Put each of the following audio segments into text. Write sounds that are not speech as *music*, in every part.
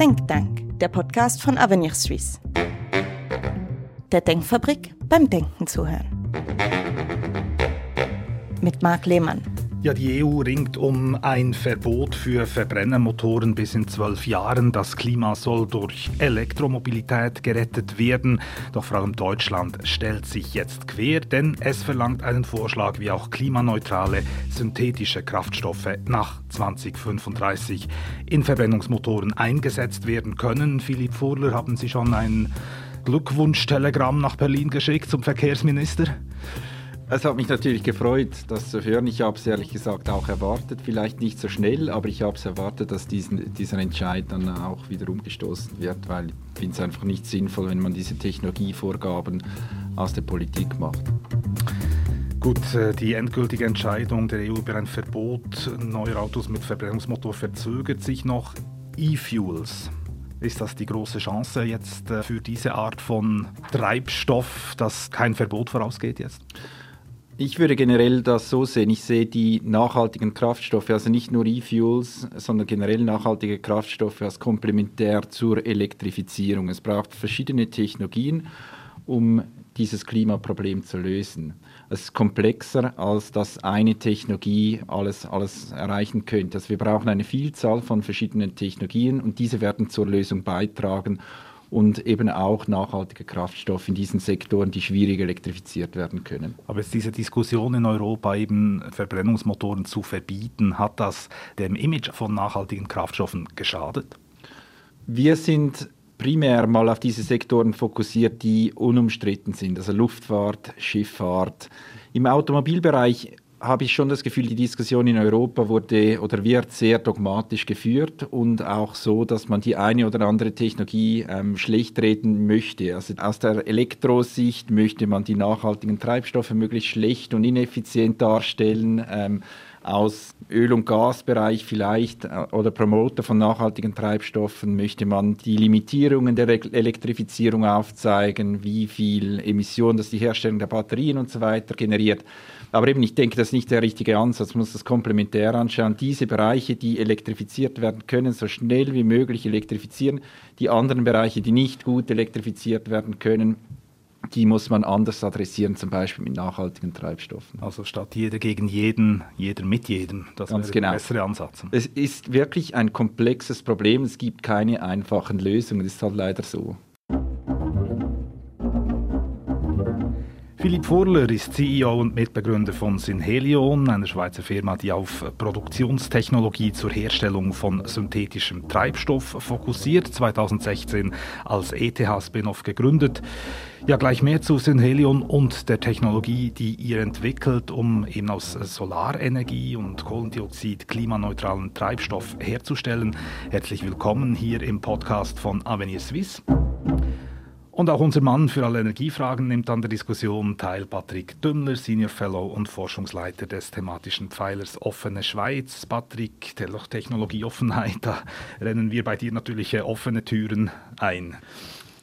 Denkdank, der Podcast von Avenir Suisse. Der Denkfabrik beim Denken zuhören. Mit Marc Lehmann. Ja, die EU ringt um ein Verbot für Verbrennermotoren bis in zwölf Jahren. Das Klima soll durch Elektromobilität gerettet werden. Doch vor allem Deutschland stellt sich jetzt quer, denn es verlangt einen Vorschlag, wie auch klimaneutrale synthetische Kraftstoffe nach 2035 in Verbrennungsmotoren eingesetzt werden können. Philipp Furler, haben Sie schon ein Glückwunsch-Telegramm nach Berlin geschickt zum Verkehrsminister? Es hat mich natürlich gefreut, das zu hören. Ich habe es ehrlich gesagt auch erwartet, vielleicht nicht so schnell, aber ich habe es erwartet, dass diesen, dieser Entscheid dann auch wieder umgestoßen wird, weil ich finde es einfach nicht sinnvoll, wenn man diese Technologievorgaben aus der Politik macht. Gut, äh, die endgültige Entscheidung der EU über ein Verbot neuer Autos mit Verbrennungsmotor verzögert sich noch. E-Fuels. Ist das die große Chance jetzt äh, für diese Art von Treibstoff, dass kein Verbot vorausgeht jetzt? Ich würde generell das so sehen. Ich sehe die nachhaltigen Kraftstoffe, also nicht nur E-Fuels, sondern generell nachhaltige Kraftstoffe als komplementär zur Elektrifizierung. Es braucht verschiedene Technologien, um dieses Klimaproblem zu lösen. Es ist komplexer, als dass eine Technologie alles, alles erreichen könnte. Also wir brauchen eine Vielzahl von verschiedenen Technologien und diese werden zur Lösung beitragen und eben auch nachhaltige Kraftstoffe in diesen Sektoren, die schwierig elektrifiziert werden können. Aber jetzt diese Diskussion in Europa, eben Verbrennungsmotoren zu verbieten, hat das dem Image von nachhaltigen Kraftstoffen geschadet? Wir sind primär mal auf diese Sektoren fokussiert, die unumstritten sind, also Luftfahrt, Schifffahrt. Im Automobilbereich habe ich schon das Gefühl, die Diskussion in Europa wurde oder wird sehr dogmatisch geführt und auch so, dass man die eine oder andere Technologie ähm, schlecht reden möchte. Also aus der Elektrosicht möchte man die nachhaltigen Treibstoffe möglichst schlecht und ineffizient darstellen. Ähm, aus Öl- und Gasbereich vielleicht äh, oder Promoter von nachhaltigen Treibstoffen möchte man die Limitierungen der Elektrifizierung aufzeigen, wie viel Emissionen das die Herstellung der Batterien und so weiter generiert. Aber eben, ich denke, das ist nicht der richtige Ansatz. Man muss das komplementär anschauen. Diese Bereiche, die elektrifiziert werden können, so schnell wie möglich elektrifizieren. Die anderen Bereiche, die nicht gut elektrifiziert werden können, die muss man anders adressieren, zum Beispiel mit nachhaltigen Treibstoffen. Also statt jeder gegen jeden, jeder mit jedem. Das Ganz wäre genau. der bessere Ansatz. Es ist wirklich ein komplexes Problem. Es gibt keine einfachen Lösungen. Das ist halt leider so. Philipp Furler ist CEO und Mitbegründer von Synhelion, einer Schweizer Firma, die auf Produktionstechnologie zur Herstellung von synthetischem Treibstoff fokussiert. 2016 als ETH-Spin-off gegründet. Ja, gleich mehr zu Synhelion und der Technologie, die ihr entwickelt, um eben aus Solarenergie und Kohlendioxid klimaneutralen Treibstoff herzustellen. Herzlich willkommen hier im Podcast von Avenir Suisse. Und auch unser Mann für alle Energiefragen nimmt an der Diskussion teil. Patrick Dümmler, Senior Fellow und Forschungsleiter des thematischen Pfeilers Offene Schweiz. Patrick, Technologieoffenheit, da rennen wir bei dir natürlich äh, offene Türen ein.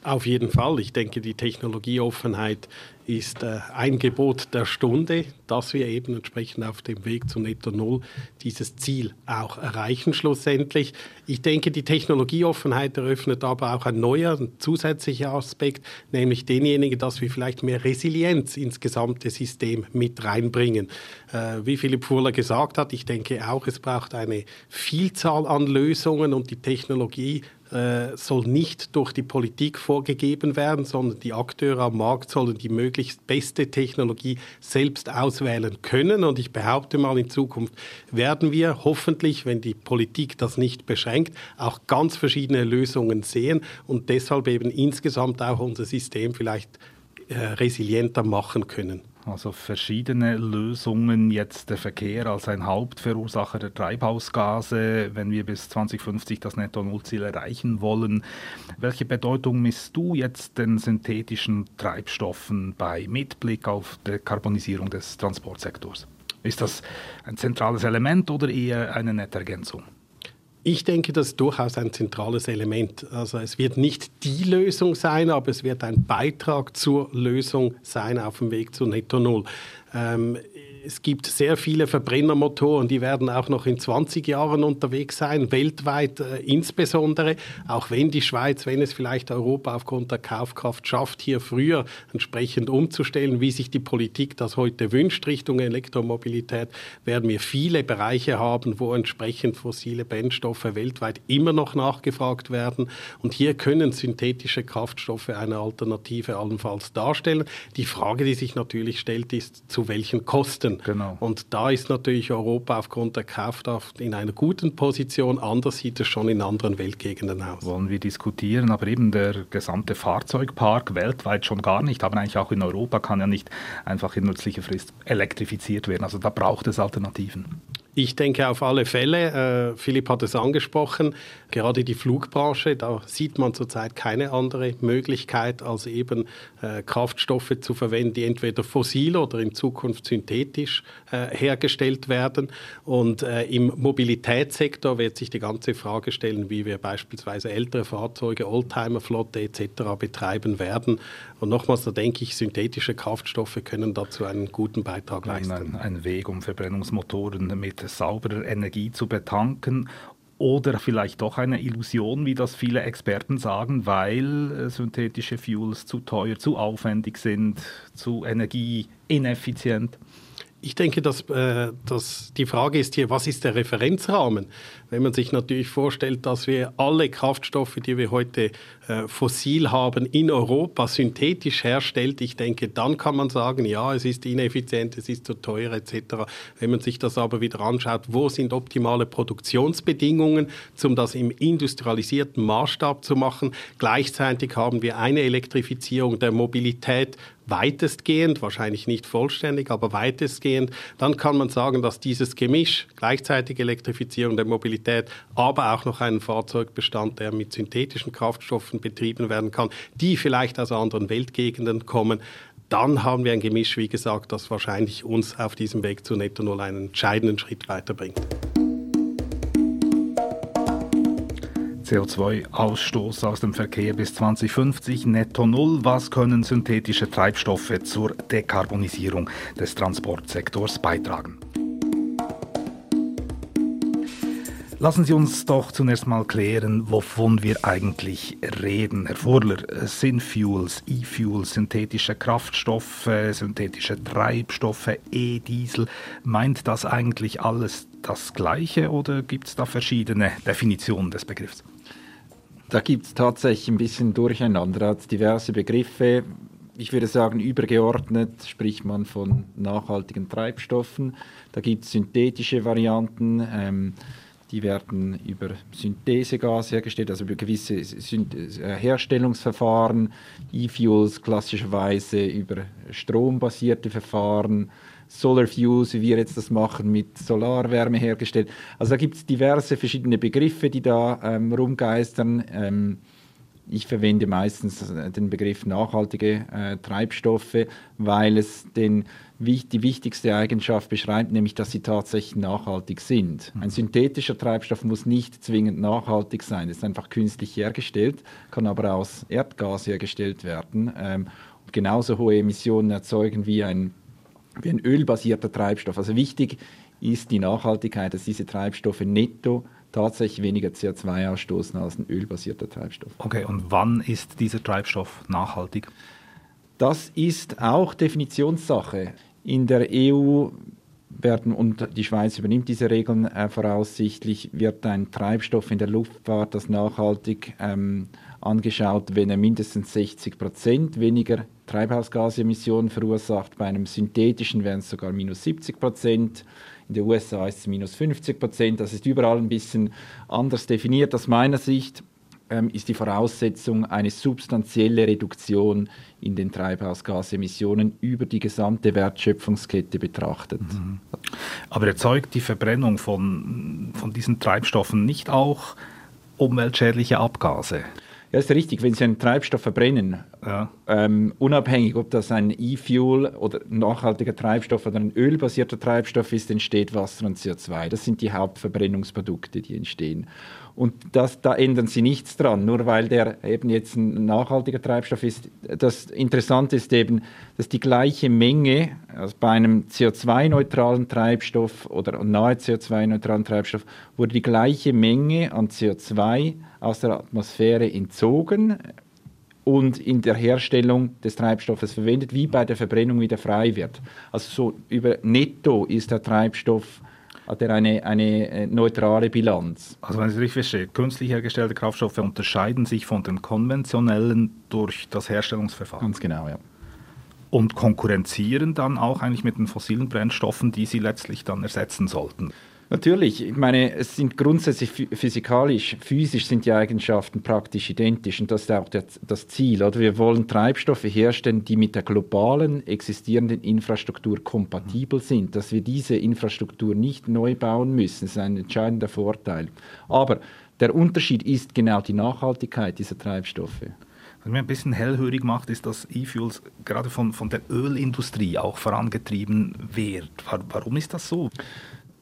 Auf jeden Fall. Ich denke, die Technologieoffenheit ist äh, ein Gebot der Stunde, dass wir eben entsprechend auf dem Weg zu Netto Null dieses Ziel auch erreichen schlussendlich. Ich denke, die Technologieoffenheit eröffnet aber auch ein neuer, ein zusätzlicher Aspekt, nämlich denjenigen, dass wir vielleicht mehr Resilienz ins gesamte System mit reinbringen. Äh, wie Philipp Fuhler gesagt hat, ich denke auch, es braucht eine Vielzahl an Lösungen und die Technologie äh, soll nicht durch die Politik vorgegeben werden, sondern die Akteure am Markt sollen die möglichst beste Technologie selbst auswählen können. Und ich behaupte mal, in Zukunft werden wir hoffentlich, wenn die Politik das nicht beschränkt, auch ganz verschiedene Lösungen sehen und deshalb eben insgesamt auch unser System vielleicht äh, resilienter machen können. Also verschiedene Lösungen, jetzt der Verkehr als ein Hauptverursacher der Treibhausgase, wenn wir bis 2050 das Netto-Null-Ziel erreichen wollen. Welche Bedeutung misst du jetzt den synthetischen Treibstoffen bei Mitblick auf die Karbonisierung des Transportsektors? Ist das ein zentrales Element oder eher eine nette Ergänzung? Ich denke, das ist durchaus ein zentrales Element. Also es wird nicht die Lösung sein, aber es wird ein Beitrag zur Lösung sein auf dem Weg zu Netto Null. Ähm, es gibt sehr viele Verbrennermotoren, die werden auch noch in 20 Jahren unterwegs sein, weltweit äh, insbesondere, auch wenn die Schweiz, wenn es vielleicht Europa aufgrund der Kaufkraft schafft, hier früher entsprechend umzustellen, wie sich die Politik das heute wünscht Richtung Elektromobilität, werden wir viele Bereiche haben, wo entsprechend fossile Brennstoffe weltweit immer noch nachgefragt werden. Und hier können synthetische Kraftstoffe eine Alternative allenfalls darstellen. Die Frage, die sich natürlich stellt, ist, zu welchen Kosten? Genau. Und da ist natürlich Europa aufgrund der Kaufkraft in einer guten Position. Anders sieht es schon in anderen Weltgegenden aus. Wollen wir diskutieren, aber eben der gesamte Fahrzeugpark weltweit schon gar nicht, aber eigentlich auch in Europa kann ja nicht einfach in nützlicher Frist elektrifiziert werden. Also da braucht es Alternativen. Ich denke auf alle Fälle, äh, Philipp hat es angesprochen, gerade die Flugbranche, da sieht man zurzeit keine andere Möglichkeit, als eben äh, Kraftstoffe zu verwenden, die entweder fossil oder in Zukunft synthetisch äh, hergestellt werden. Und im Mobilitätssektor wird sich die ganze Frage stellen, wie wir beispielsweise ältere Fahrzeuge, Oldtimerflotte etc. betreiben werden. Und nochmals, da denke ich, synthetische Kraftstoffe können dazu einen guten Beitrag leisten. Ein, ein Weg, um Verbrennungsmotoren mit sauberer Energie zu betanken oder vielleicht doch eine Illusion, wie das viele Experten sagen, weil äh, synthetische Fuels zu teuer, zu aufwendig sind, zu energieineffizient? Ich denke, dass, äh, dass die Frage ist hier, was ist der Referenzrahmen? Wenn man sich natürlich vorstellt, dass wir alle Kraftstoffe, die wir heute äh, fossil haben, in Europa synthetisch herstellt, ich denke, dann kann man sagen, ja, es ist ineffizient, es ist zu teuer etc. Wenn man sich das aber wieder anschaut, wo sind optimale Produktionsbedingungen, um das im industrialisierten Maßstab zu machen? Gleichzeitig haben wir eine Elektrifizierung der Mobilität weitestgehend, wahrscheinlich nicht vollständig, aber weitestgehend, dann kann man sagen, dass dieses Gemisch, gleichzeitig Elektrifizierung der Mobilität, aber auch noch einen Fahrzeugbestand, der mit synthetischen Kraftstoffen betrieben werden kann, die vielleicht aus anderen Weltgegenden kommen, dann haben wir ein Gemisch, wie gesagt, das wahrscheinlich uns auf diesem Weg zu Netto Null einen entscheidenden Schritt weiterbringt. CO2-Ausstoß aus dem Verkehr bis 2050 netto null. Was können synthetische Treibstoffe zur Dekarbonisierung des Transportsektors beitragen? Lassen Sie uns doch zunächst mal klären, wovon wir eigentlich reden. Herr Furler, Synfuels, E-Fuels, synthetische Kraftstoffe, synthetische Treibstoffe, E-Diesel, meint das eigentlich alles das Gleiche oder gibt es da verschiedene Definitionen des Begriffs? Da gibt es tatsächlich ein bisschen Durcheinander. Hat diverse Begriffe. Ich würde sagen, übergeordnet spricht man von nachhaltigen Treibstoffen. Da gibt es synthetische Varianten. Ähm, die werden über Synthesegas hergestellt, also über gewisse äh, Herstellungsverfahren, E-Fuels klassischerweise über strombasierte Verfahren, Solar Fuels, wie wir jetzt das machen, mit Solarwärme hergestellt. Also da gibt es diverse verschiedene Begriffe, die da ähm, rumgeistern. Ähm, ich verwende meistens äh, den Begriff nachhaltige äh, Treibstoffe, weil es den, die wichtigste Eigenschaft beschreibt, nämlich dass sie tatsächlich nachhaltig sind. Mhm. Ein synthetischer Treibstoff muss nicht zwingend nachhaltig sein, ist einfach künstlich hergestellt, kann aber aus Erdgas hergestellt werden ähm, und genauso hohe Emissionen erzeugen wie ein wie ein ölbasierter Treibstoff. Also wichtig ist die Nachhaltigkeit, dass diese Treibstoffe netto tatsächlich weniger CO2 ausstoßen als ein ölbasierter Treibstoff. Okay, und wann ist dieser Treibstoff nachhaltig? Das ist auch Definitionssache. In der EU werden, und die Schweiz übernimmt diese Regeln äh, voraussichtlich, wird ein Treibstoff in der Luftfahrt als nachhaltig ähm, angeschaut, wenn er mindestens 60 Prozent weniger Treibhausgasemissionen verursacht. Bei einem synthetischen wären es sogar minus 70 Prozent. In den USA ist es minus 50 Prozent. Das ist überall ein bisschen anders definiert. Aus meiner Sicht ähm, ist die Voraussetzung eine substanzielle Reduktion in den Treibhausgasemissionen über die gesamte Wertschöpfungskette betrachtet. Mhm. Aber erzeugt die Verbrennung von, von diesen Treibstoffen nicht auch umweltschädliche Abgase? Ja, ist richtig. Wenn Sie einen Treibstoff verbrennen, ja. ähm, unabhängig, ob das ein E-Fuel oder nachhaltiger Treibstoff oder ein ölbasierter Treibstoff ist, entsteht Wasser und CO2. Das sind die Hauptverbrennungsprodukte, die entstehen. Und das, da ändern sie nichts dran, nur weil der eben jetzt ein nachhaltiger Treibstoff ist. Das Interessante ist eben, dass die gleiche Menge also bei einem CO2-neutralen Treibstoff oder nahe CO2-neutralen Treibstoff wurde die gleiche Menge an CO2 aus der Atmosphäre entzogen und in der Herstellung des Treibstoffes verwendet, wie bei der Verbrennung wieder frei wird. Also so über netto ist der Treibstoff hat er eine, eine äh, neutrale Bilanz. Also wenn ich es richtig verstehe, künstlich hergestellte Kraftstoffe unterscheiden sich von den konventionellen durch das Herstellungsverfahren. Ganz genau, ja. Und konkurrenzieren dann auch eigentlich mit den fossilen Brennstoffen, die sie letztlich dann ersetzen sollten. Natürlich, ich meine, es sind grundsätzlich physikalisch, physisch sind die Eigenschaften praktisch identisch und das ist auch das Ziel. Oder? Wir wollen Treibstoffe herstellen, die mit der globalen existierenden Infrastruktur kompatibel sind, dass wir diese Infrastruktur nicht neu bauen müssen, das ist ein entscheidender Vorteil. Aber der Unterschied ist genau die Nachhaltigkeit dieser Treibstoffe. Was mir ein bisschen hellhörig macht, ist, dass E-Fuels gerade von, von der Ölindustrie auch vorangetrieben wird. Warum ist das so?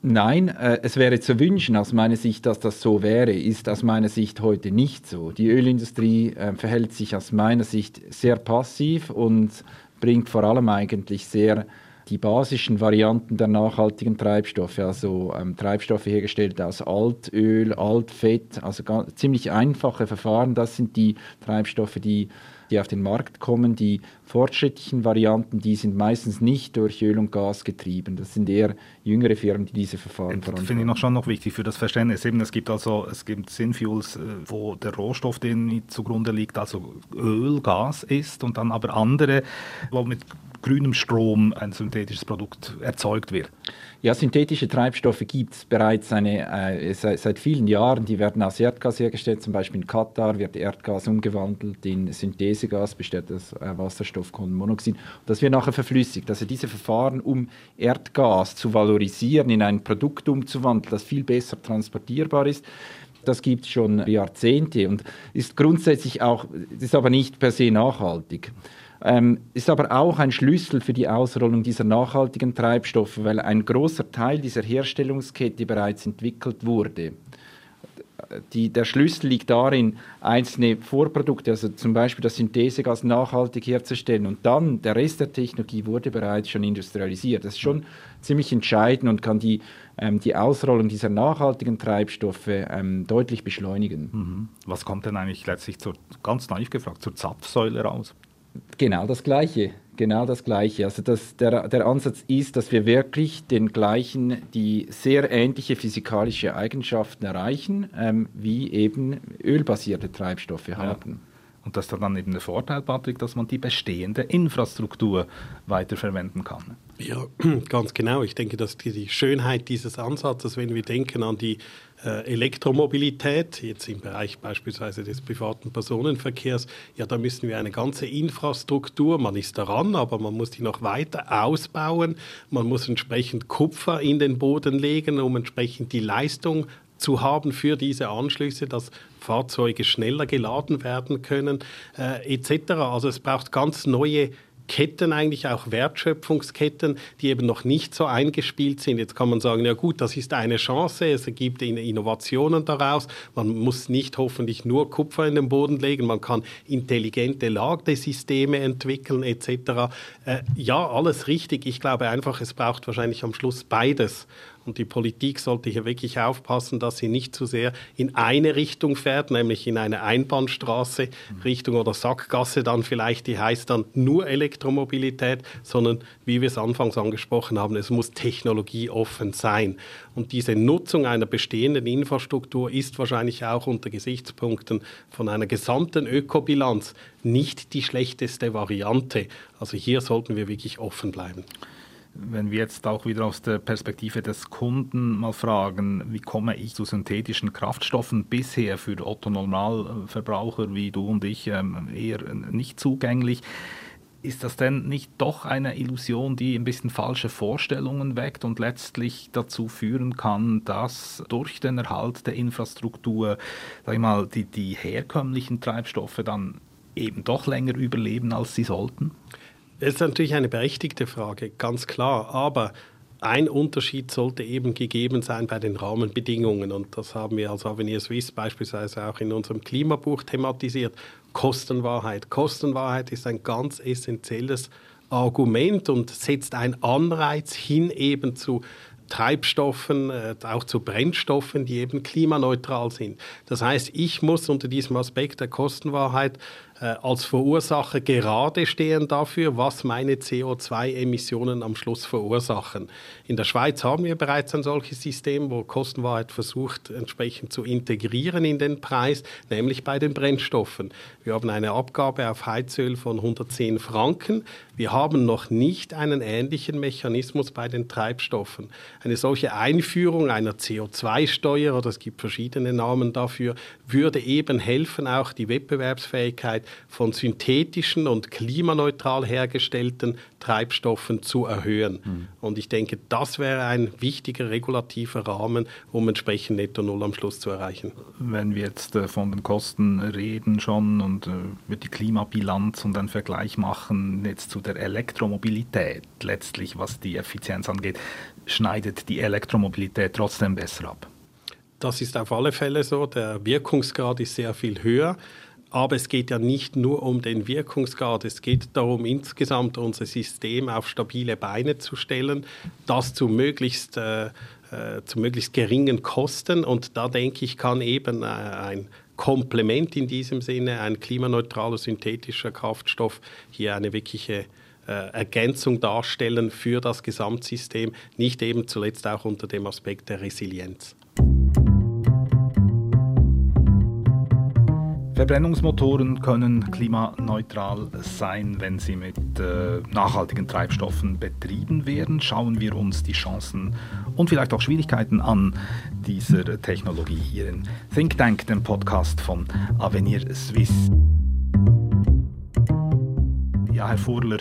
Nein, äh, es wäre zu wünschen aus meiner Sicht, dass das so wäre, ist aus meiner Sicht heute nicht so. Die Ölindustrie äh, verhält sich aus meiner Sicht sehr passiv und bringt vor allem eigentlich sehr die basischen Varianten der nachhaltigen Treibstoffe, also ähm, Treibstoffe hergestellt aus Altöl, Altfett, also ziemlich einfache Verfahren. Das sind die Treibstoffe, die die auf den Markt kommen. Die fortschrittlichen Varianten, die sind meistens nicht durch Öl und Gas getrieben. Das sind eher jüngere Firmen, die diese Verfahren. Das finde ich noch schon noch wichtig für das Verständnis. Eben, es gibt also es gibt Synfuels, äh, wo der Rohstoff, den zugrunde liegt, also Öl, Gas ist und dann aber andere, wo mit grünem Strom ein synthetisches Produkt erzeugt wird. Ja, synthetische Treibstoffe gibt es bereits eine, äh, seit, seit, vielen Jahren. Die werden aus Erdgas hergestellt. Zum Beispiel in Katar wird Erdgas umgewandelt in Synthesegas, besteht aus äh, Wasserstoff, Kohlenmonoxid. Das wird nachher verflüssigt. Also diese Verfahren, um Erdgas zu valorisieren, in ein Produkt umzuwandeln, das viel besser transportierbar ist, das gibt es schon Jahrzehnte und ist grundsätzlich auch, ist aber nicht per se nachhaltig. Ähm, ist aber auch ein Schlüssel für die Ausrollung dieser nachhaltigen Treibstoffe, weil ein großer Teil dieser Herstellungskette bereits entwickelt wurde. Die, der Schlüssel liegt darin, einzelne Vorprodukte, also zum Beispiel das Synthesegas nachhaltig herzustellen und dann der Rest der Technologie wurde bereits schon industrialisiert. Das ist schon ziemlich entscheidend und kann die, ähm, die Ausrollung dieser nachhaltigen Treibstoffe ähm, deutlich beschleunigen. Mhm. Was kommt denn eigentlich letztlich zur, ganz naiv gefragt, zur Zapfsäule raus? Genau das Gleiche. Genau das Gleiche. Also das, der, der Ansatz ist, dass wir wirklich den gleichen, die sehr ähnliche physikalische Eigenschaften erreichen, ähm, wie eben ölbasierte Treibstoffe ja. haben. Und das ist dann eben der Vorteil, Patrick, dass man die bestehende Infrastruktur weiterverwenden kann. Ja, *clears throat* ganz genau. Ich denke, dass die, die Schönheit dieses Ansatzes, wenn wir denken an die Elektromobilität, jetzt im Bereich beispielsweise des privaten Personenverkehrs, ja, da müssen wir eine ganze Infrastruktur, man ist daran, aber man muss die noch weiter ausbauen, man muss entsprechend Kupfer in den Boden legen, um entsprechend die Leistung zu haben für diese Anschlüsse, dass Fahrzeuge schneller geladen werden können, äh, etc. Also es braucht ganz neue Ketten eigentlich, auch Wertschöpfungsketten, die eben noch nicht so eingespielt sind. Jetzt kann man sagen, ja gut, das ist eine Chance, es gibt Innovationen daraus. Man muss nicht hoffentlich nur Kupfer in den Boden legen, man kann intelligente Ladesysteme entwickeln etc. Äh, ja, alles richtig. Ich glaube einfach, es braucht wahrscheinlich am Schluss beides. Und die Politik sollte hier wirklich aufpassen, dass sie nicht zu sehr in eine Richtung fährt, nämlich in eine Einbahnstraße Richtung oder Sackgasse dann vielleicht, die heißt dann nur Elektromobilität, sondern wie wir es anfangs angesprochen haben, es muss technologieoffen sein. Und diese Nutzung einer bestehenden Infrastruktur ist wahrscheinlich auch unter Gesichtspunkten von einer gesamten Ökobilanz nicht die schlechteste Variante. Also hier sollten wir wirklich offen bleiben wenn wir jetzt auch wieder aus der Perspektive des Kunden mal fragen, wie komme ich zu synthetischen Kraftstoffen bisher für Otto Normalverbraucher wie du und ich ähm, eher nicht zugänglich, ist das denn nicht doch eine Illusion, die ein bisschen falsche Vorstellungen weckt und letztlich dazu führen kann, dass durch den Erhalt der Infrastruktur, sag ich mal, die, die herkömmlichen Treibstoffe dann eben doch länger überleben, als sie sollten? Das ist natürlich eine berechtigte Frage, ganz klar. Aber ein Unterschied sollte eben gegeben sein bei den Rahmenbedingungen. Und das haben wir als Avenir Swiss beispielsweise auch in unserem Klimabuch thematisiert. Kostenwahrheit. Kostenwahrheit ist ein ganz essentielles Argument und setzt einen Anreiz hin eben zu Treibstoffen, äh, auch zu Brennstoffen, die eben klimaneutral sind. Das heißt, ich muss unter diesem Aspekt der Kostenwahrheit als Verursacher gerade stehen dafür, was meine CO2-Emissionen am Schluss verursachen. In der Schweiz haben wir bereits ein solches System, wo Kostenwahrheit versucht, entsprechend zu integrieren in den Preis, nämlich bei den Brennstoffen. Wir haben eine Abgabe auf Heizöl von 110 Franken. Wir haben noch nicht einen ähnlichen Mechanismus bei den Treibstoffen. Eine solche Einführung einer CO2-Steuer, oder es gibt verschiedene Namen dafür, würde eben helfen, auch die Wettbewerbsfähigkeit von synthetischen und klimaneutral hergestellten Treibstoffen zu erhöhen. Mhm. Und ich denke, das wäre ein wichtiger regulativer Rahmen, um entsprechend Netto Null am Schluss zu erreichen. Wenn wir jetzt äh, von den Kosten reden schon und äh, die Klimabilanz und einen Vergleich machen jetzt zu der Elektromobilität, letztlich was die Effizienz angeht, schneidet die Elektromobilität trotzdem besser ab. Das ist auf alle Fälle so. Der Wirkungsgrad ist sehr viel höher. Aber es geht ja nicht nur um den Wirkungsgrad, es geht darum, insgesamt unser System auf stabile Beine zu stellen, das zu möglichst, äh, äh, zu möglichst geringen Kosten. Und da denke ich, kann eben äh, ein Komplement in diesem Sinne, ein klimaneutraler synthetischer Kraftstoff, hier eine wirkliche äh, Ergänzung darstellen für das Gesamtsystem, nicht eben zuletzt auch unter dem Aspekt der Resilienz. Verbrennungsmotoren können klimaneutral sein, wenn sie mit äh, nachhaltigen Treibstoffen betrieben werden. Schauen wir uns die Chancen und vielleicht auch Schwierigkeiten an dieser Technologie hier in Think Tank, dem Podcast von Avenir Suisse. Ja, Herr Furler,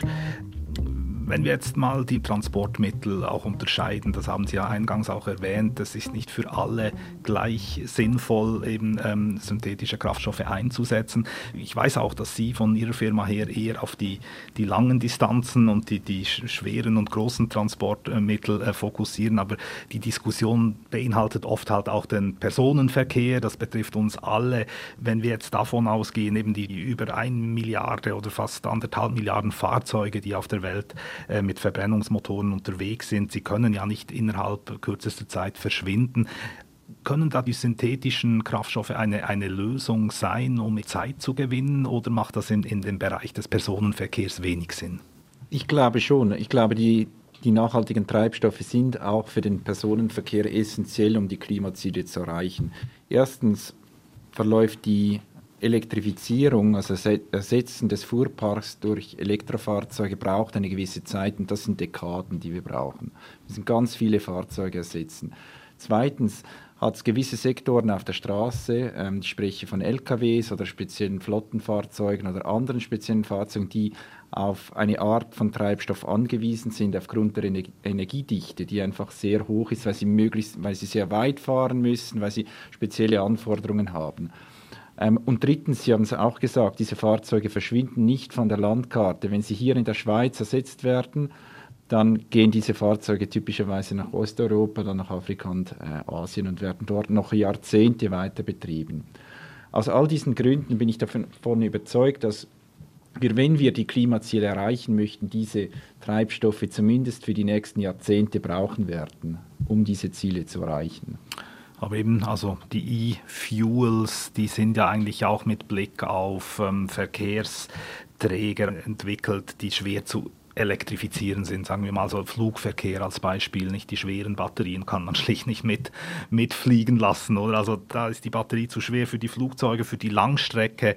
wenn wir jetzt mal die Transportmittel auch unterscheiden, das haben Sie ja eingangs auch erwähnt, das ist nicht für alle gleich sinnvoll, eben ähm, synthetische Kraftstoffe einzusetzen. Ich weiß auch, dass Sie von Ihrer Firma her eher auf die, die langen Distanzen und die, die schweren und großen Transportmittel äh, fokussieren, aber die Diskussion beinhaltet oft halt auch den Personenverkehr, das betrifft uns alle. Wenn wir jetzt davon ausgehen, eben die über eine Milliarde oder fast anderthalb Milliarden Fahrzeuge, die auf der Welt äh, mit Verbrennungsmotoren unterwegs sind. Sie können ja nicht innerhalb kürzester Zeit verschwinden. Können da die synthetischen Kraftstoffe eine, eine Lösung sein, um Zeit zu gewinnen, oder macht das in, in dem Bereich des Personenverkehrs wenig Sinn? Ich glaube schon. Ich glaube, die, die nachhaltigen Treibstoffe sind auch für den Personenverkehr essentiell, um die Klimaziele zu erreichen. Erstens verläuft die Elektrifizierung, also Ersetzen des Fuhrparks durch Elektrofahrzeuge braucht eine gewisse Zeit und das sind Dekaden, die wir brauchen. Wir müssen ganz viele Fahrzeuge ersetzen. Zweitens hat es gewisse Sektoren auf der Straße, ähm, ich spreche von LKWs oder speziellen Flottenfahrzeugen oder anderen speziellen Fahrzeugen, die auf eine Art von Treibstoff angewiesen sind aufgrund der Energiedichte, die einfach sehr hoch ist, weil sie möglichst, weil sie sehr weit fahren müssen, weil sie spezielle Anforderungen haben. Ähm, und drittens, Sie haben es auch gesagt, diese Fahrzeuge verschwinden nicht von der Landkarte. Wenn sie hier in der Schweiz ersetzt werden, dann gehen diese Fahrzeuge typischerweise nach Osteuropa, dann nach Afrika und äh, Asien und werden dort noch Jahrzehnte weiter betrieben. Aus all diesen Gründen bin ich davon, davon überzeugt, dass wir, wenn wir die Klimaziele erreichen möchten, diese Treibstoffe zumindest für die nächsten Jahrzehnte brauchen werden, um diese Ziele zu erreichen. Aber eben, also die E-Fuels, die sind ja eigentlich auch mit Blick auf ähm, Verkehrsträger entwickelt, die schwer zu elektrifizieren sind, sagen wir mal so. Flugverkehr als Beispiel, nicht die schweren Batterien kann man *laughs* schlicht nicht mit mitfliegen lassen, oder? Also da ist die Batterie zu schwer für die Flugzeuge, für die Langstrecke,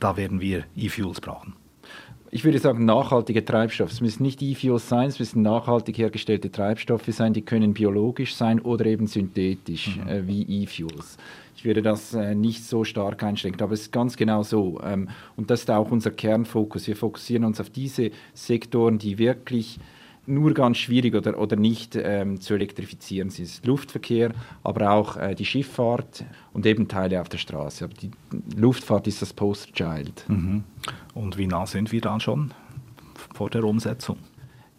da werden wir E-Fuels brauchen ich würde sagen, nachhaltige Treibstoffe. Es müssen nicht E-Fuels sein, es müssen nachhaltig hergestellte Treibstoffe sein, die können biologisch sein oder eben synthetisch, mhm. äh, wie E-Fuels. Ich würde das äh, nicht so stark einschränken, aber es ist ganz genau so. Ähm, und das ist auch unser Kernfokus. Wir fokussieren uns auf diese Sektoren, die wirklich nur ganz schwierig oder, oder nicht ähm, zu elektrifizieren sind. Luftverkehr, aber auch äh, die Schifffahrt und eben Teile auf der Straße. Aber die Luftfahrt ist das Post-Child. Mhm. Und wie nah sind wir dann schon vor der Umsetzung?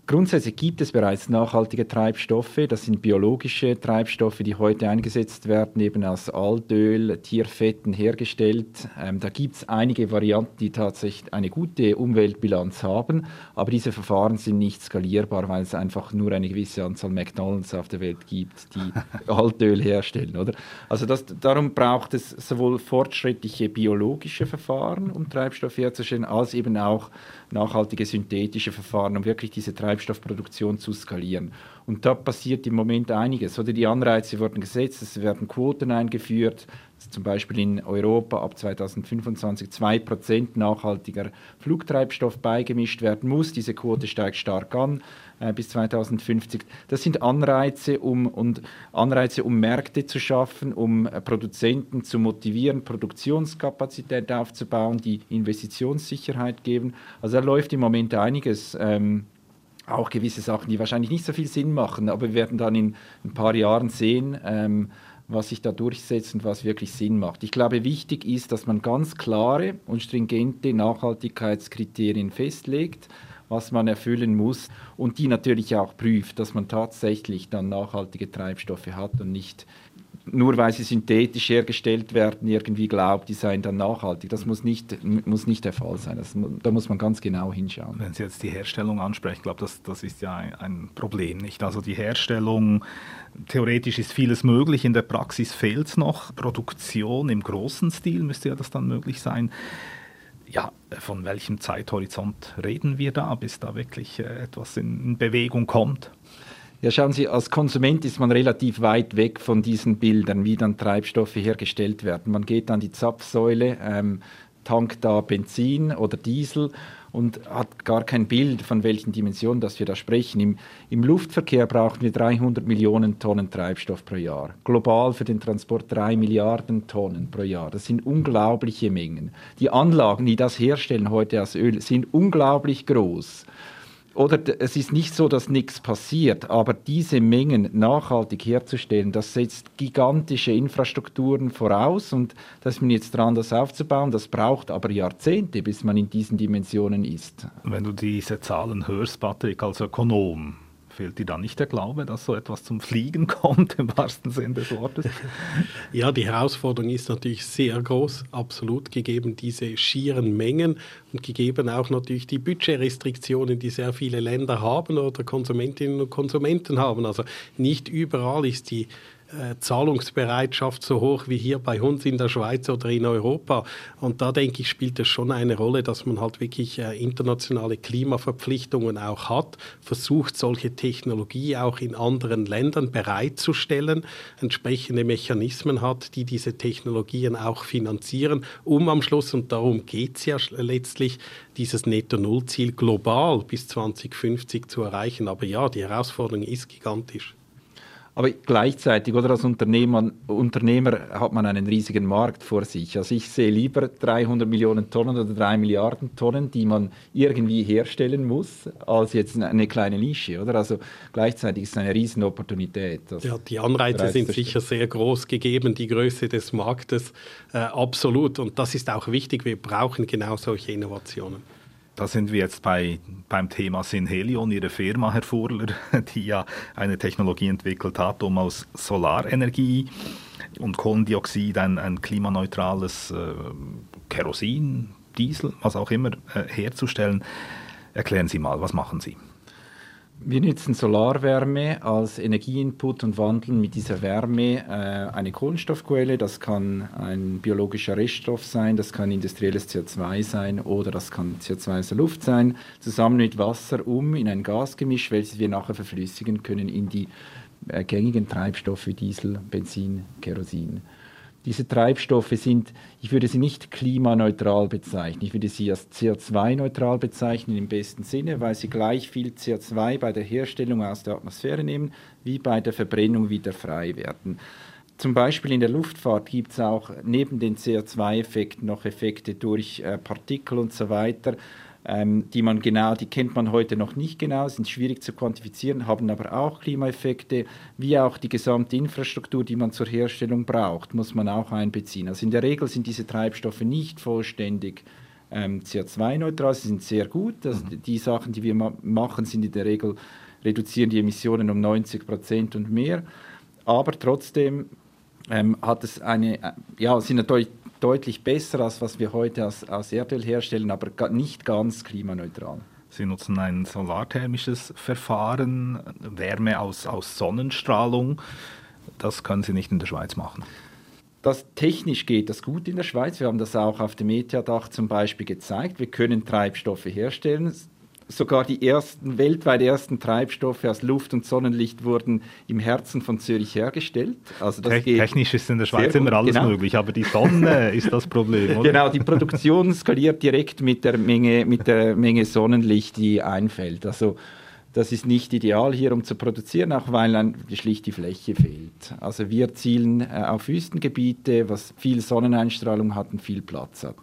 Grundsätzlich gibt es bereits nachhaltige Treibstoffe. Das sind biologische Treibstoffe, die heute eingesetzt werden, eben aus Altöl, Tierfetten hergestellt. Ähm, da gibt es einige Varianten, die tatsächlich eine gute Umweltbilanz haben, aber diese Verfahren sind nicht skalierbar, weil es einfach nur eine gewisse Anzahl McDonalds auf der Welt gibt, die *laughs* Altöl herstellen. Oder? Also das, darum braucht es sowohl fortschrittliche biologische Verfahren, um Treibstoff herzustellen, als eben auch nachhaltige synthetische Verfahren, um wirklich diese Treibstoffproduktion zu skalieren. Und da passiert im Moment einiges. Oder die Anreize wurden gesetzt, es werden Quoten eingeführt, zum Beispiel in Europa ab 2025 2% nachhaltiger Flugtreibstoff beigemischt werden muss. Diese Quote steigt stark an äh, bis 2050. Das sind Anreize, um, und Anreize, um Märkte zu schaffen, um äh, Produzenten zu motivieren, Produktionskapazität aufzubauen, die Investitionssicherheit geben. Also da läuft im Moment einiges. Ähm, auch gewisse Sachen, die wahrscheinlich nicht so viel Sinn machen, aber wir werden dann in ein paar Jahren sehen, ähm, was sich da durchsetzt und was wirklich Sinn macht. Ich glaube, wichtig ist, dass man ganz klare und stringente Nachhaltigkeitskriterien festlegt, was man erfüllen muss und die natürlich auch prüft, dass man tatsächlich dann nachhaltige Treibstoffe hat und nicht nur weil sie synthetisch hergestellt werden, irgendwie glaubt, die seien dann nachhaltig. Das muss nicht, muss nicht der Fall sein. Das, da muss man ganz genau hinschauen. Wenn Sie jetzt die Herstellung ansprechen, ich glaube, das, das ist ja ein, ein Problem, nicht? Also die Herstellung, theoretisch ist vieles möglich, in der Praxis fehlt es noch. Produktion im großen Stil müsste ja das dann möglich sein. Ja, von welchem Zeithorizont reden wir da, bis da wirklich äh, etwas in Bewegung kommt? Ja, schauen Sie, als Konsument ist man relativ weit weg von diesen Bildern, wie dann Treibstoffe hergestellt werden. Man geht an die Zapfsäule, ähm, tankt da Benzin oder Diesel und hat gar kein Bild, von welchen Dimensionen das wir da sprechen. Im, Im, Luftverkehr brauchen wir 300 Millionen Tonnen Treibstoff pro Jahr. Global für den Transport 3 Milliarden Tonnen pro Jahr. Das sind unglaubliche Mengen. Die Anlagen, die das herstellen heute aus Öl, sind unglaublich groß. Oder es ist nicht so, dass nichts passiert, aber diese Mengen nachhaltig herzustellen, das setzt gigantische Infrastrukturen voraus und da ist man jetzt dran, das aufzubauen. Das braucht aber Jahrzehnte, bis man in diesen Dimensionen ist. Wenn du diese Zahlen hörst, Patrick, als Ökonom, Fehlt dir da nicht der Glaube, dass so etwas zum Fliegen *laughs* kommt, im wahrsten Sinne des Wortes? Ja, die Herausforderung ist natürlich sehr groß, absolut, gegeben diese schieren Mengen und gegeben auch natürlich die Budgetrestriktionen, die sehr viele Länder haben oder Konsumentinnen und Konsumenten haben. Also nicht überall ist die Zahlungsbereitschaft so hoch wie hier bei uns in der Schweiz oder in Europa. Und da denke ich, spielt es schon eine Rolle, dass man halt wirklich äh, internationale Klimaverpflichtungen auch hat, versucht, solche Technologie auch in anderen Ländern bereitzustellen, entsprechende Mechanismen hat, die diese Technologien auch finanzieren, um am Schluss, und darum geht es ja letztlich, dieses Netto-Null-Ziel global bis 2050 zu erreichen. Aber ja, die Herausforderung ist gigantisch. Aber gleichzeitig, oder als Unternehmer, Unternehmer hat man einen riesigen Markt vor sich. Also ich sehe lieber 300 Millionen Tonnen oder 3 Milliarden Tonnen, die man irgendwie herstellen muss, als jetzt eine kleine Nische, oder? Also gleichzeitig ist es eine riesen Opportunität. Ja, die Anreize sind sicher sehr groß gegeben, die Größe des Marktes, äh, absolut. Und das ist auch wichtig. Wir brauchen genau solche Innovationen. Da sind wir jetzt bei, beim Thema Synhelion, Ihre Firma, Herr Furler, *laughs* die ja eine Technologie entwickelt hat, um aus Solarenergie und Kohlendioxid ein, ein klimaneutrales äh, Kerosin, Diesel, was auch immer, äh, herzustellen. Erklären Sie mal, was machen Sie? Wir nutzen Solarwärme als Energieinput und wandeln mit dieser Wärme äh, eine Kohlenstoffquelle. Das kann ein biologischer Reststoff sein, das kann industrielles CO2 sein oder das kann CO2 aus der Luft sein, zusammen mit Wasser um in ein Gasgemisch, welches wir nachher verflüssigen können in die äh, gängigen Treibstoffe Diesel, Benzin, Kerosin. Diese Treibstoffe sind, ich würde sie nicht klimaneutral bezeichnen, ich würde sie als CO2-neutral bezeichnen im besten Sinne, weil sie gleich viel CO2 bei der Herstellung aus der Atmosphäre nehmen, wie bei der Verbrennung wieder frei werden. Zum Beispiel in der Luftfahrt gibt es auch neben den CO2-Effekten noch Effekte durch äh, Partikel und so weiter ähm, die man genau, die kennt man heute noch nicht genau, sind schwierig zu quantifizieren, haben aber auch Klimaeffekte, wie auch die gesamte Infrastruktur, die man zur Herstellung braucht, muss man auch einbeziehen. Also in der Regel sind diese Treibstoffe nicht vollständig ähm, CO2-neutral, sie sind sehr gut. Also mhm. Die Sachen, die wir ma machen, sind in der Regel reduzieren die Emissionen um 90 Prozent und mehr. Aber trotzdem ähm, hat es eine, äh, ja, sind natürlich deutlich besser als was wir heute aus, aus Erdöl herstellen, aber nicht ganz klimaneutral. Sie nutzen ein solarthermisches Verfahren, Wärme aus, aus Sonnenstrahlung. Das können Sie nicht in der Schweiz machen. Das technisch geht das gut in der Schweiz. Wir haben das auch auf dem ETH-Dach zum Beispiel gezeigt. Wir können Treibstoffe herstellen sogar die ersten, weltweit ersten Treibstoffe aus Luft und Sonnenlicht wurden im Herzen von Zürich hergestellt. Also das Te technisch ist in der Schweiz immer alles genau. möglich, aber die Sonne *laughs* ist das Problem, oder? Genau, die Produktion skaliert direkt mit der Menge, mit der Menge Sonnenlicht, die einfällt. Also das ist nicht ideal hier, um zu produzieren, auch weil dann schlicht die Fläche fehlt. Also wir zielen äh, auf Wüstengebiete, was viel Sonneneinstrahlung hat und viel Platz hat.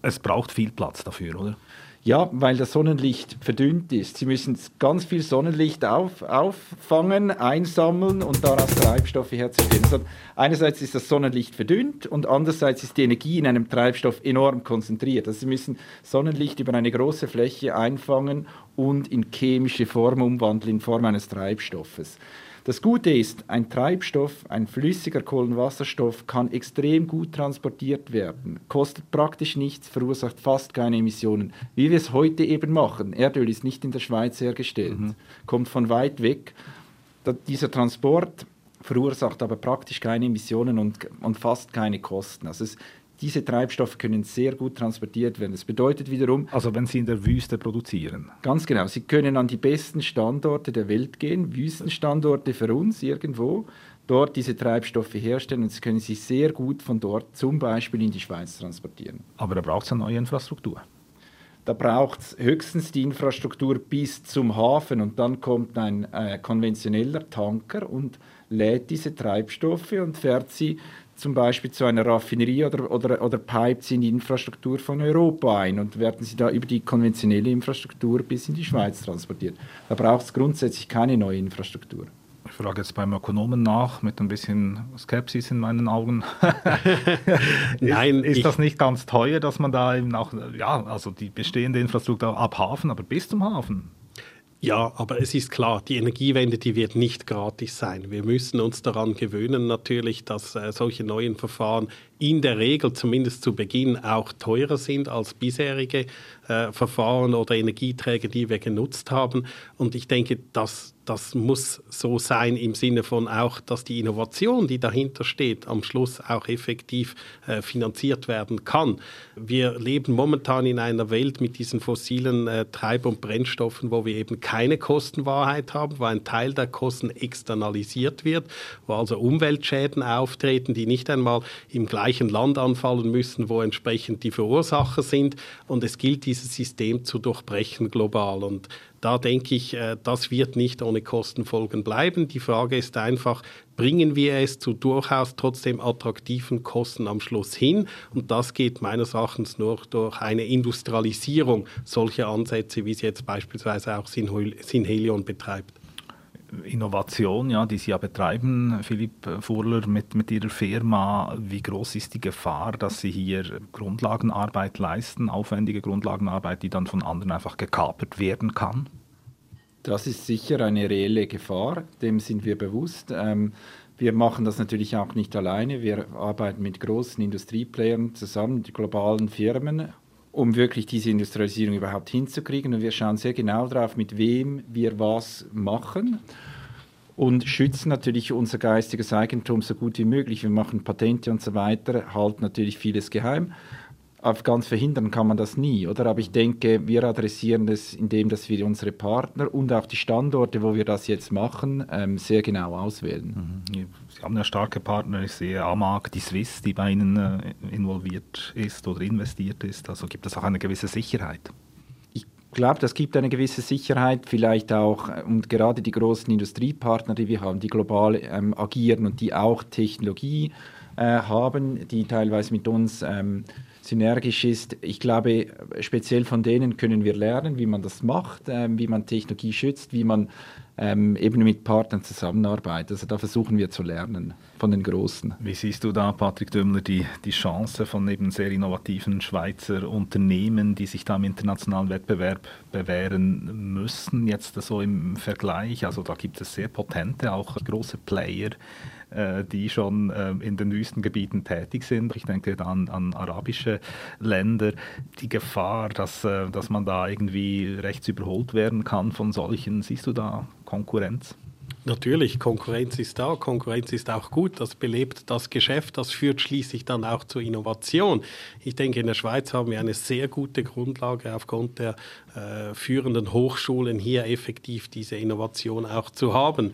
Es braucht viel Platz dafür, oder? Ja, weil das Sonnenlicht verdünnt ist. Sie müssen ganz viel Sonnenlicht auf, auffangen, einsammeln und daraus Treibstoffe herzustellen. Also einerseits ist das Sonnenlicht verdünnt und andererseits ist die Energie in einem Treibstoff enorm konzentriert. Also Sie müssen Sonnenlicht über eine große Fläche einfangen und in chemische Form umwandeln, in Form eines Treibstoffes. Das Gute ist, ein Treibstoff, ein flüssiger Kohlenwasserstoff kann extrem gut transportiert werden, kostet praktisch nichts, verursacht fast keine Emissionen, wie wir es heute eben machen. Erdöl ist nicht in der Schweiz hergestellt, mhm. kommt von weit weg. Da, dieser Transport verursacht aber praktisch keine Emissionen und, und fast keine Kosten. Also es diese Treibstoffe können sehr gut transportiert werden. Das bedeutet wiederum. Also, wenn Sie in der Wüste produzieren. Ganz genau. Sie können an die besten Standorte der Welt gehen, Wüstenstandorte für uns irgendwo, dort diese Treibstoffe herstellen und Sie können sie sehr gut von dort zum Beispiel in die Schweiz transportieren. Aber da braucht es eine neue Infrastruktur. Da braucht es höchstens die Infrastruktur bis zum Hafen und dann kommt ein äh, konventioneller Tanker und lädt diese Treibstoffe und fährt sie zum Beispiel zu einer Raffinerie oder, oder, oder pipet sie in die Infrastruktur von Europa ein und werden sie da über die konventionelle Infrastruktur bis in die Schweiz transportiert. Da braucht es grundsätzlich keine neue Infrastruktur. Ich frage jetzt beim Ökonomen nach, mit ein bisschen Skepsis in meinen Augen. *laughs* Nein, ist, ist das nicht ganz teuer, dass man da eben auch, ja, also die bestehende Infrastruktur ab Hafen, aber bis zum Hafen ja, aber es ist klar, die Energiewende, die wird nicht gratis sein. Wir müssen uns daran gewöhnen natürlich, dass äh, solche neuen Verfahren in der Regel zumindest zu Beginn auch teurer sind als bisherige äh, Verfahren oder Energieträger, die wir genutzt haben. Und ich denke, dass das muss so sein im Sinne von auch, dass die Innovation, die dahinter steht, am Schluss auch effektiv äh, finanziert werden kann. Wir leben momentan in einer Welt mit diesen fossilen äh, Treib- und Brennstoffen, wo wir eben keine Kostenwahrheit haben, wo ein Teil der Kosten externalisiert wird, wo also Umweltschäden auftreten, die nicht einmal im gleichen Land anfallen müssen, wo entsprechend die Verursacher sind. Und es gilt, dieses System zu durchbrechen global. Und da denke ich, äh, das wird nicht ohne Kostenfolgen bleiben. Die Frage ist einfach, bringen wir es zu durchaus trotzdem attraktiven Kosten am Schluss hin? Und das geht meines Erachtens nur durch eine Industrialisierung solcher Ansätze, wie es jetzt beispielsweise auch Synhelion betreibt. Innovation, ja, die Sie ja betreiben, Philipp Furler, mit, mit Ihrer Firma. Wie groß ist die Gefahr, dass Sie hier Grundlagenarbeit leisten, aufwendige Grundlagenarbeit, die dann von anderen einfach gekapert werden kann? Das ist sicher eine reelle Gefahr, dem sind wir bewusst. Ähm, wir machen das natürlich auch nicht alleine. Wir arbeiten mit großen Industrieplayern zusammen, die globalen Firmen um wirklich diese Industrialisierung überhaupt hinzukriegen. Und wir schauen sehr genau darauf, mit wem wir was machen und schützen natürlich unser geistiges Eigentum so gut wie möglich. Wir machen Patente und so weiter, halten natürlich vieles geheim ganz verhindern kann man das nie, oder? Aber ich denke, wir adressieren das, indem dass wir unsere Partner und auch die Standorte, wo wir das jetzt machen, ähm, sehr genau auswählen. Mhm. Sie haben ja starke Partner. Ich sehe Amag, die Swiss, die bei Ihnen äh, involviert ist oder investiert ist. Also gibt es auch eine gewisse Sicherheit. Ich glaube, das gibt eine gewisse Sicherheit, vielleicht auch, äh, und gerade die großen Industriepartner, die wir haben, die global ähm, agieren und die auch Technologie äh, haben, die teilweise mit uns ähm, synergisch ist. Ich glaube, speziell von denen können wir lernen, wie man das macht, äh, wie man Technologie schützt, wie man ähm, eben mit Partnern zusammenarbeitet. Also da versuchen wir zu lernen von den Großen. Wie siehst du da, Patrick Dömmler, die, die Chance von eben sehr innovativen Schweizer Unternehmen, die sich da im internationalen Wettbewerb bewähren müssen, jetzt so im Vergleich? Also da gibt es sehr potente, auch große Player, die schon äh, in den Wüstengebieten tätig sind. Ich denke dann an arabische Länder. Die Gefahr, dass, äh, dass man da irgendwie rechts überholt werden kann von solchen, siehst du da Konkurrenz? Natürlich, Konkurrenz ist da, Konkurrenz ist auch gut, das belebt das Geschäft, das führt schließlich dann auch zur Innovation. Ich denke, in der Schweiz haben wir eine sehr gute Grundlage aufgrund der äh, führenden Hochschulen hier effektiv diese Innovation auch zu haben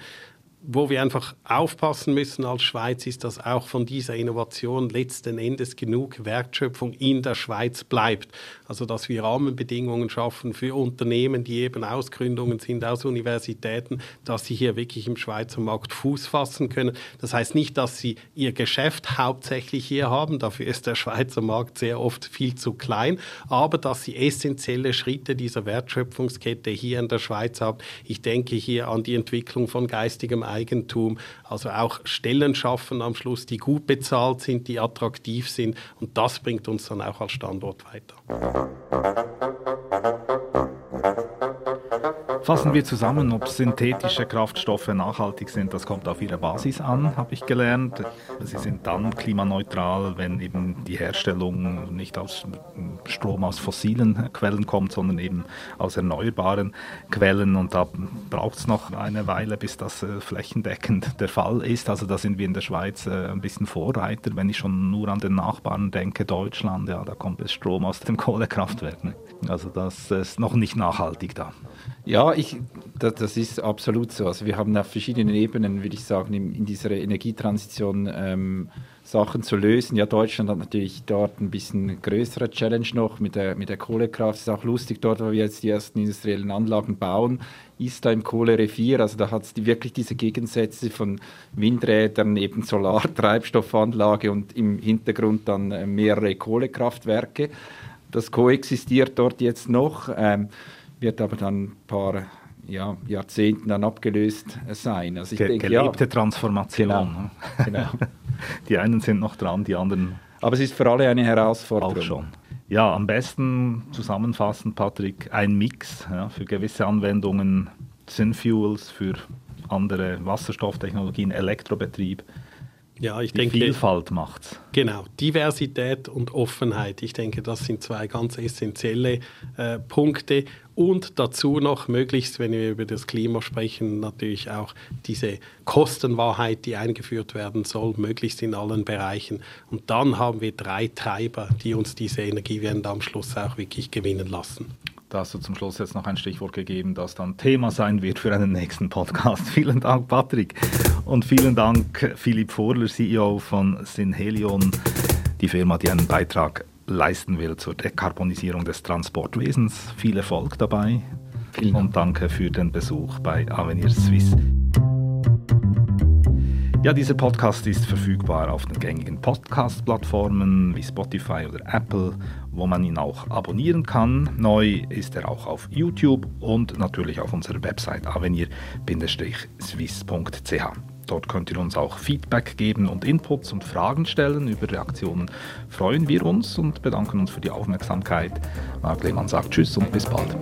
wo wir einfach aufpassen müssen als Schweiz, ist, dass auch von dieser Innovation letzten Endes genug Wertschöpfung in der Schweiz bleibt. Also dass wir Rahmenbedingungen schaffen für Unternehmen, die eben Ausgründungen sind aus Universitäten, dass sie hier wirklich im Schweizer Markt Fuß fassen können. Das heißt nicht, dass sie ihr Geschäft hauptsächlich hier haben, dafür ist der Schweizer Markt sehr oft viel zu klein, aber dass sie essentielle Schritte dieser Wertschöpfungskette hier in der Schweiz haben. Ich denke hier an die Entwicklung von geistigem Eigentum, also auch Stellen schaffen am Schluss, die gut bezahlt sind, die attraktiv sind und das bringt uns dann auch als Standort weiter. Fassen wir zusammen, ob synthetische Kraftstoffe nachhaltig sind, das kommt auf ihre Basis an, habe ich gelernt. Sie sind dann klimaneutral, wenn eben die Herstellung nicht aus Strom aus fossilen Quellen kommt, sondern eben aus erneuerbaren Quellen. Und da braucht es noch eine Weile, bis das äh, flächendeckend der Fall ist. Also da sind wir in der Schweiz äh, ein bisschen Vorreiter. Wenn ich schon nur an den Nachbarn denke, Deutschland, ja, da kommt es Strom aus dem *laughs* Kohlekraftwerk. Ne? Also das ist noch nicht nachhaltig da. Ja, ich, das, das, ist absolut so. Also wir haben auf verschiedenen Ebenen, würde ich sagen, in, in dieser Energietransition ähm, Sachen zu lösen. Ja, Deutschland hat natürlich dort ein bisschen größere Challenge noch mit der, mit der Kohlekraft. Es ist auch lustig, dort, wo wir jetzt die ersten industriellen Anlagen bauen, ist da im Kohlerevier. Also da hat es die, wirklich diese Gegensätze von Windrädern, eben Solartreibstoffanlage und im Hintergrund dann äh, mehrere Kohlekraftwerke. Das koexistiert dort jetzt noch. Ähm, wird aber dann ein paar ja, Jahrzehnten dann abgelöst sein. Also ich Ge denke, gelebte ja, Transformation. Genau, genau. *laughs* die einen sind noch dran, die anderen. Aber es ist für alle eine Herausforderung. Auch schon. Ja, am besten zusammenfassend, Patrick, ein Mix ja, für gewisse Anwendungen, Synfuels, für andere Wasserstofftechnologien, Elektrobetrieb. Ja, ich Die denke. Vielfalt macht's. Genau, Diversität und Offenheit. Ich denke, das sind zwei ganz essentielle äh, Punkte. Und dazu noch möglichst, wenn wir über das Klima sprechen, natürlich auch diese Kostenwahrheit, die eingeführt werden soll, möglichst in allen Bereichen. Und dann haben wir drei Treiber, die uns diese Energiewende am Schluss auch wirklich gewinnen lassen. Da hast du zum Schluss jetzt noch ein Stichwort gegeben, das dann Thema sein wird für einen nächsten Podcast. *laughs* Vielen Dank, Patrick. Und vielen Dank, Philipp Vorler, CEO von Synhelion, die Firma, die einen Beitrag leisten will zur Dekarbonisierung des Transportwesens. Viel Erfolg dabei. Vielen Dank. Und danke für den Besuch bei Avenir Suisse. Ja, dieser Podcast ist verfügbar auf den gängigen Podcast-Plattformen wie Spotify oder Apple, wo man ihn auch abonnieren kann. Neu ist er auch auf YouTube und natürlich auf unserer Website avenir-swiss.ch. Dort könnt ihr uns auch Feedback geben und Inputs und Fragen stellen. Über Reaktionen freuen wir uns und bedanken uns für die Aufmerksamkeit. Marc Lehmann sagt Tschüss und bis bald.